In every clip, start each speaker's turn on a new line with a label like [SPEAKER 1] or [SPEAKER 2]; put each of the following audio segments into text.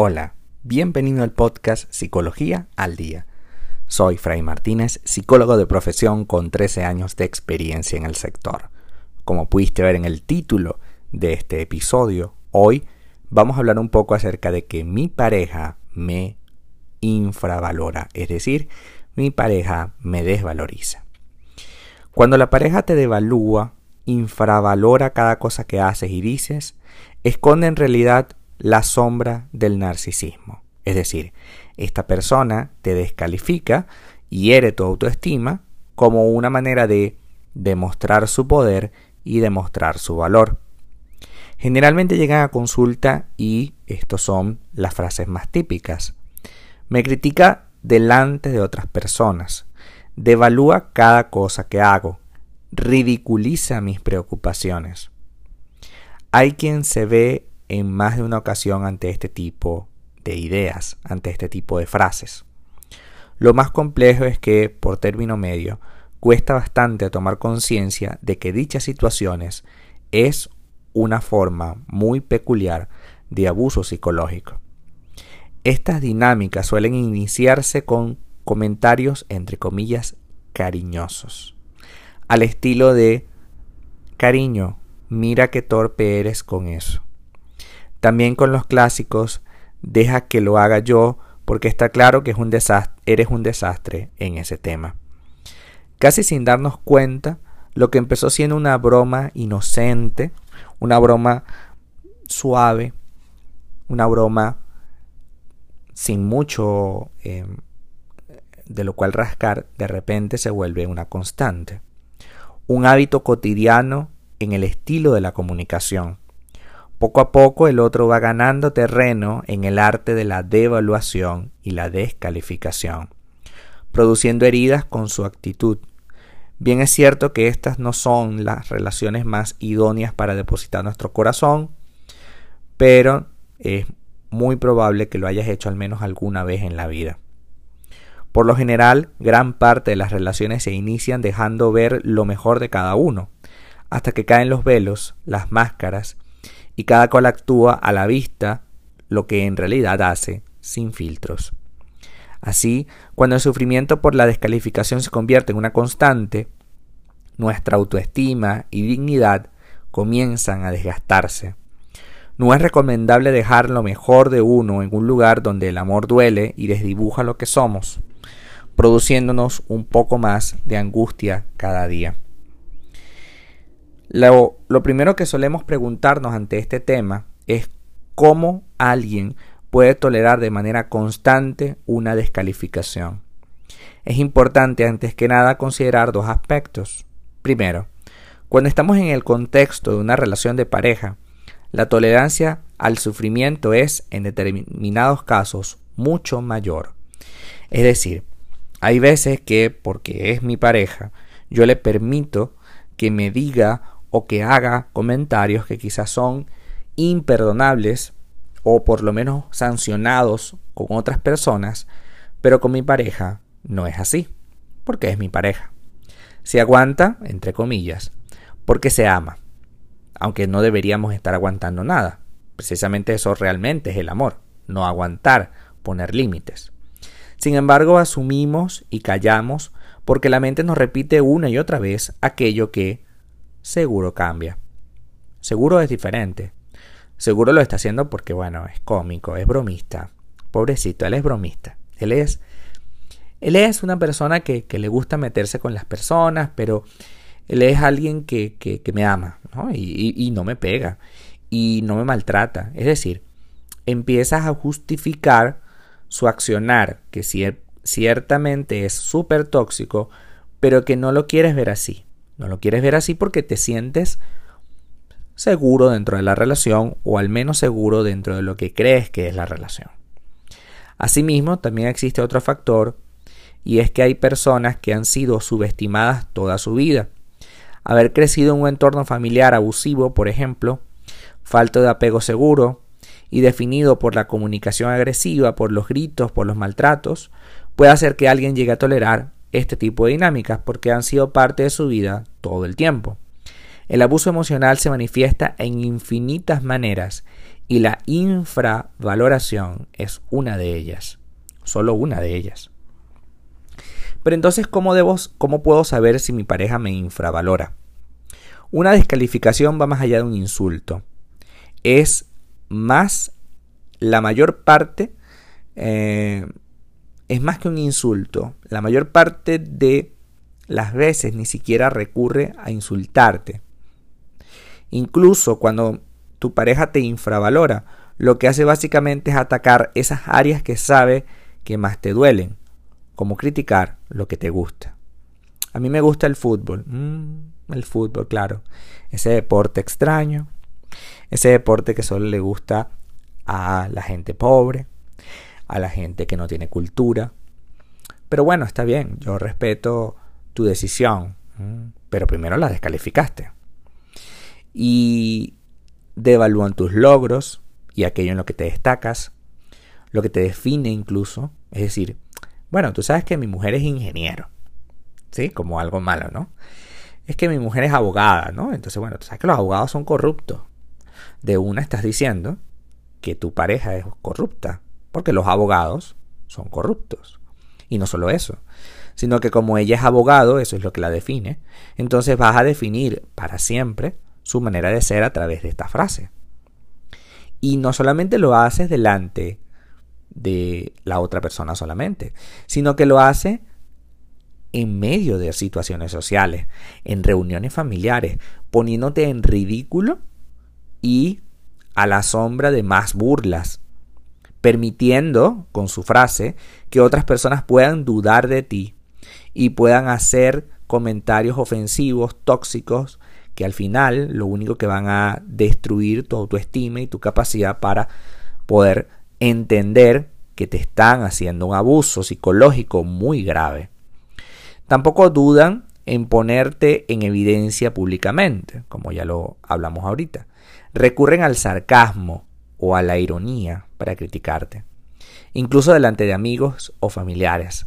[SPEAKER 1] Hola, bienvenido al podcast Psicología al Día. Soy Fray Martínez, psicólogo de profesión con 13 años de experiencia en el sector. Como pudiste ver en el título de este episodio, hoy vamos a hablar un poco acerca de que mi pareja me infravalora, es decir, mi pareja me desvaloriza. Cuando la pareja te devalúa, infravalora cada cosa que haces y dices, esconde en realidad la sombra del narcisismo. Es decir, esta persona te descalifica hiere tu autoestima como una manera de demostrar su poder y demostrar su valor. Generalmente llegan a consulta y estos son las frases más típicas. Me critica delante de otras personas, devalúa cada cosa que hago, ridiculiza mis preocupaciones. Hay quien se ve en más de una ocasión ante este tipo de ideas, ante este tipo de frases. Lo más complejo es que, por término medio, cuesta bastante tomar conciencia de que dichas situaciones es una forma muy peculiar de abuso psicológico. Estas dinámicas suelen iniciarse con comentarios entre comillas cariñosos, al estilo de cariño, mira qué torpe eres con eso. También con los clásicos, deja que lo haga yo porque está claro que es un eres un desastre en ese tema. Casi sin darnos cuenta, lo que empezó siendo una broma inocente, una broma suave, una broma sin mucho eh, de lo cual rascar, de repente se vuelve una constante. Un hábito cotidiano en el estilo de la comunicación poco a poco el otro va ganando terreno en el arte de la devaluación y la descalificación, produciendo heridas con su actitud. Bien es cierto que estas no son las relaciones más idóneas para depositar nuestro corazón, pero es muy probable que lo hayas hecho al menos alguna vez en la vida. Por lo general, gran parte de las relaciones se inician dejando ver lo mejor de cada uno, hasta que caen los velos, las máscaras, y cada cual actúa a la vista lo que en realidad hace, sin filtros. Así, cuando el sufrimiento por la descalificación se convierte en una constante, nuestra autoestima y dignidad comienzan a desgastarse. No es recomendable dejar lo mejor de uno en un lugar donde el amor duele y desdibuja lo que somos, produciéndonos un poco más de angustia cada día. Lo, primero que solemos preguntarnos ante este tema es cómo alguien puede tolerar de manera constante una descalificación. Es importante antes que nada considerar dos aspectos. Primero, cuando estamos en el contexto de una relación de pareja, la tolerancia al sufrimiento es, en determinados casos, mucho mayor. Es decir, hay veces que, porque es mi pareja, yo le permito que me diga o que haga comentarios que quizás son imperdonables o por lo menos sancionados con otras personas, pero con mi pareja no es así, porque es mi pareja. Se aguanta, entre comillas, porque se ama, aunque no deberíamos estar aguantando nada. Precisamente eso realmente es el amor, no aguantar, poner límites. Sin embargo, asumimos y callamos porque la mente nos repite una y otra vez aquello que seguro cambia. Seguro es diferente. Seguro lo está haciendo porque, bueno, es cómico, es bromista. Pobrecito, él es bromista. Él es, él es una persona que, le gusta meterse con las personas, pero él es alguien que, me ama ¿no? Y, y no me pega y no me maltrata. Es decir, empiezas a justificar su accionar, que ciertamente es súper tóxico, pero que no lo quieres ver así. No lo quieres ver así porque te sientes seguro dentro de la relación o al menos seguro dentro de lo que crees que es la relación. Asimismo, también existe otro factor y es que hay personas que han sido subestimadas toda su vida. Haber crecido en un entorno familiar abusivo, por ejemplo, falto de apego seguro y definido por la comunicación agresiva, por los gritos, por los maltratos, puede hacer que alguien llegue a tolerar este tipo de dinámicas porque han sido parte de su vida todo el tiempo. El abuso emocional se manifiesta en infinitas maneras Y la infravaloración es una de ellas, solo una de ellas. Pero entonces, ¿cómo, debo, ¿cómo puedo saber si mi pareja me infravalora? Una descalificación va más allá de un insulto. Es más, la mayor parte, eh, es más que un insulto. La mayor parte de las veces ni siquiera recurre a insultarte. Incluso cuando tu pareja te infravalora, lo que hace básicamente es atacar esas áreas que sabe que más te duelen, como criticar lo que te gusta. A mí me gusta el fútbol. Mm, el fútbol, claro. Ese deporte extraño. Ese deporte que solo le gusta a la gente pobre, a la gente que no tiene cultura. Pero bueno, está bien, yo respeto tu decisión, pero primero la descalificaste. Y devalúan tus logros y aquello en lo que te destacas, lo que te define incluso. Es decir, bueno, tú sabes que mi mujer es ingeniero, ¿sí? Como algo malo, ¿no? Es que mi mujer es abogada, ¿no? Entonces, bueno, tú sabes que los abogados son corruptos. De una estás diciendo que tu pareja es corrupta, porque los abogados son corruptos. Y no solo eso, sino que como ella es abogado, eso es lo que la define, entonces vas a definir para siempre su manera de ser a través de esta frase. Y no solamente lo haces delante de la otra persona solamente, sino que lo hace en medio de situaciones sociales, en reuniones familiares, poniéndote en ridículo y a la sombra de más burlas, permitiendo, con su frase, que otras personas puedan dudar de ti y puedan hacer comentarios ofensivos, tóxicos, que al final lo único que van a destruir tu autoestima y tu capacidad para poder entender que te están haciendo un abuso psicológico muy grave. Tampoco dudan en ponerte en evidencia públicamente, como ya lo hablamos ahorita. Recurren al sarcasmo o a la ironía para criticarte, incluso delante de amigos o familiares.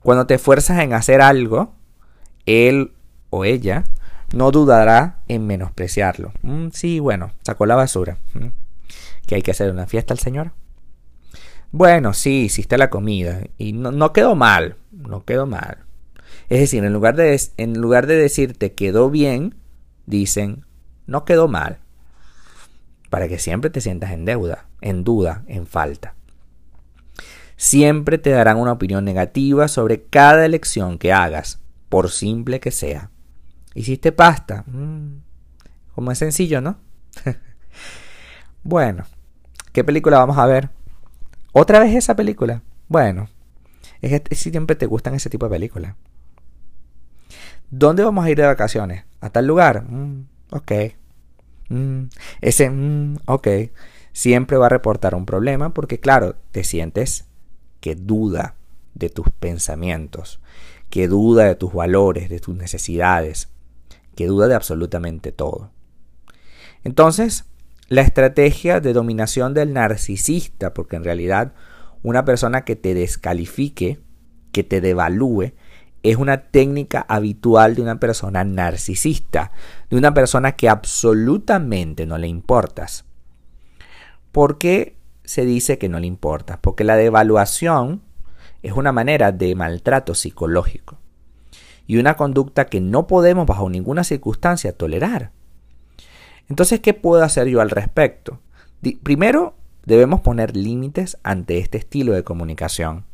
[SPEAKER 1] Cuando te esfuerzas en hacer algo, él o ella no dudará en menospreciarlo. Mm, sí, bueno, sacó la basura. Mm. ¿Que hay que hacer una fiesta al Señor? Bueno, sí, hiciste la comida y no, no quedó mal, no quedó mal. Es decir, en lugar, de, en lugar de decirte quedó bien, dicen no quedó mal. Para que siempre te sientas en deuda, en duda, en falta. Siempre te darán una opinión negativa sobre cada elección que hagas, por simple que sea. ¿Hiciste pasta? Mm, como es sencillo, ¿no? bueno, ¿qué película vamos a ver? ¿Otra vez esa película? Bueno, es que siempre te gustan ese tipo de películas. ¿Dónde vamos a ir de vacaciones? ¿A tal lugar? Mm, ok. Mm, ese, ok. Siempre va a reportar un problema porque, claro, te sientes que duda de tus pensamientos, que duda de tus valores, de tus necesidades, que duda de absolutamente todo. Entonces, la estrategia de dominación del narcisista, porque en realidad una persona que te descalifique, que te devalúe, es una técnica habitual de una persona narcisista, de una persona que absolutamente no le importas. ¿Por qué se dice que no le importa, porque la devaluación es una manera de maltrato psicológico y una conducta que no podemos bajo ninguna circunstancia tolerar. Entonces, ¿qué puedo hacer yo al respecto? Primero, debemos poner límites ante este estilo de comunicación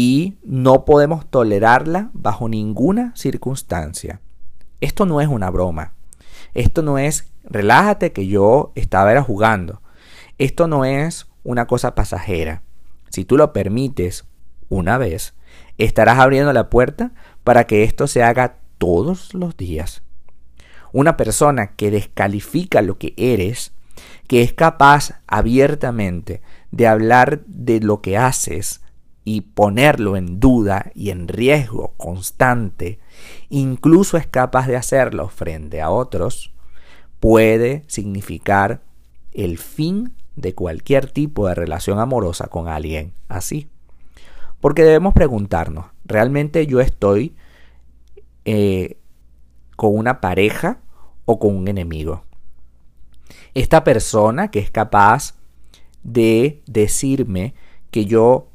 [SPEAKER 1] y no podemos tolerarla bajo ninguna circunstancia. Esto no es una broma. Esto no es relájate que yo estaba jugando. Esto no es una cosa pasajera. Si tú lo permites una vez, estarás abriendo la puerta para que esto se haga todos los días. Una persona que descalifica lo que eres, que es capaz abiertamente de hablar de lo que haces y ponerlo en duda y en riesgo constante, incluso es capaz de hacerlo frente a otros, puede significar el fin de cualquier tipo de relación amorosa con alguien así. Porque debemos preguntarnos, ¿realmente yo estoy eh, con una pareja o con un enemigo? Esta persona que es capaz de decirme que yo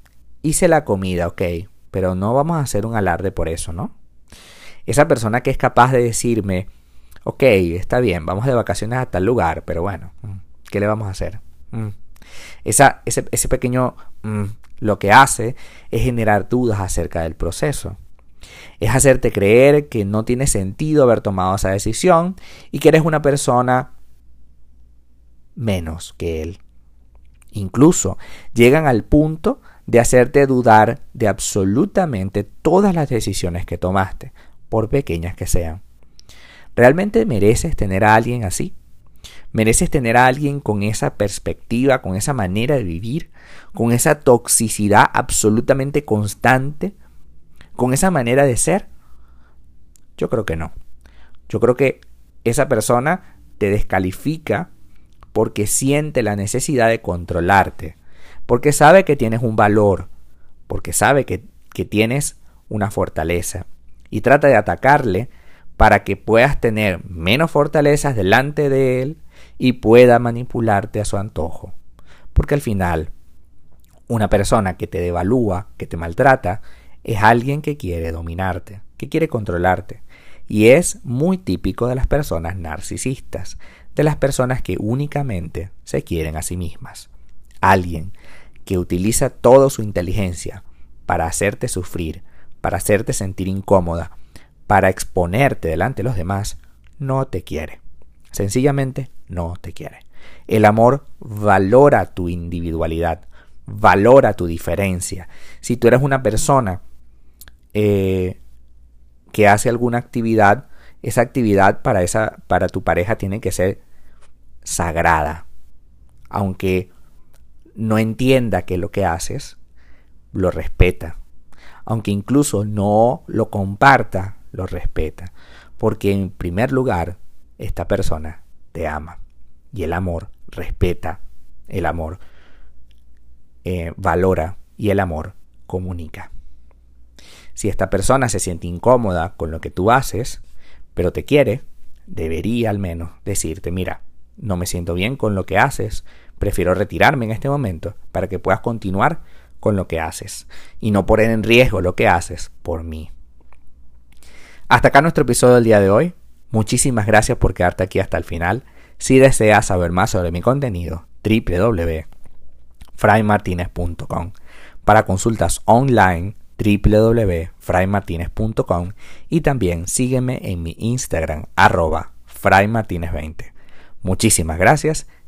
[SPEAKER 1] hice la comida, ok, pero no vamos a hacer un alarde por eso, ¿no? Esa persona que es capaz de decirme, ok, está bien, vamos de vacaciones a tal lugar, pero bueno, mm, ¿qué le vamos a hacer? Mm. Esa, ese, ese, pequeño mm, lo que hace es generar dudas acerca del proceso. Es hacerte creer que no tiene sentido haber tomado esa decisión y que eres una persona menos que él. Incluso llegan al punto de hacerte dudar de absolutamente todas las decisiones que tomaste, por pequeñas que sean. ¿Realmente mereces tener a alguien así? ¿Mereces tener a alguien con esa perspectiva, con esa manera de vivir, con esa toxicidad absolutamente constante, con esa manera de ser? Yo creo que no. Yo creo que esa persona te descalifica porque siente la necesidad de controlarte, porque sabe que tienes un valor, porque sabe que, que tienes una fortaleza y trata de atacarle para que puedas tener menos fortalezas delante de él y pueda manipularte a su antojo. Porque al final, una persona que te devalúa, que te maltrata, es alguien que quiere dominarte, que quiere controlarte. Y es muy típico de las personas narcisistas, de las personas que únicamente se quieren a sí mismas. Alguien que utiliza toda su inteligencia para hacerte sufrir, para hacerte sentir incómoda, para exponerte delante de los demás, no te quiere. Sencillamente no te quiere. El amor valora tu individualidad, valora tu diferencia. Si tú eres una persona eh, que hace alguna actividad, esa actividad para, esa, para tu pareja tiene que ser sagrada. Aunque no entienda que lo que haces, lo respeta. Aunque incluso no lo comparta, lo respeta. Porque en primer lugar, esta persona te ama. Y el amor respeta, el amor eh, valora y el amor comunica. Si esta persona se siente incómoda con lo que tú haces, pero te quiere, debería al menos decirte, mira, no me siento bien con lo que haces, prefiero retirarme en este momento para que puedas continuar con lo que haces y no poner en riesgo lo que haces por mí. Hasta acá nuestro episodio del día de hoy. Muchísimas gracias por quedarte aquí hasta el final. Si deseas saber más sobre mi contenido, www.fraymartinez.com. Para consultas online, www.fraymartinez.com y también sígueme en mi Instagram arroba fraymartinez20. Muchísimas gracias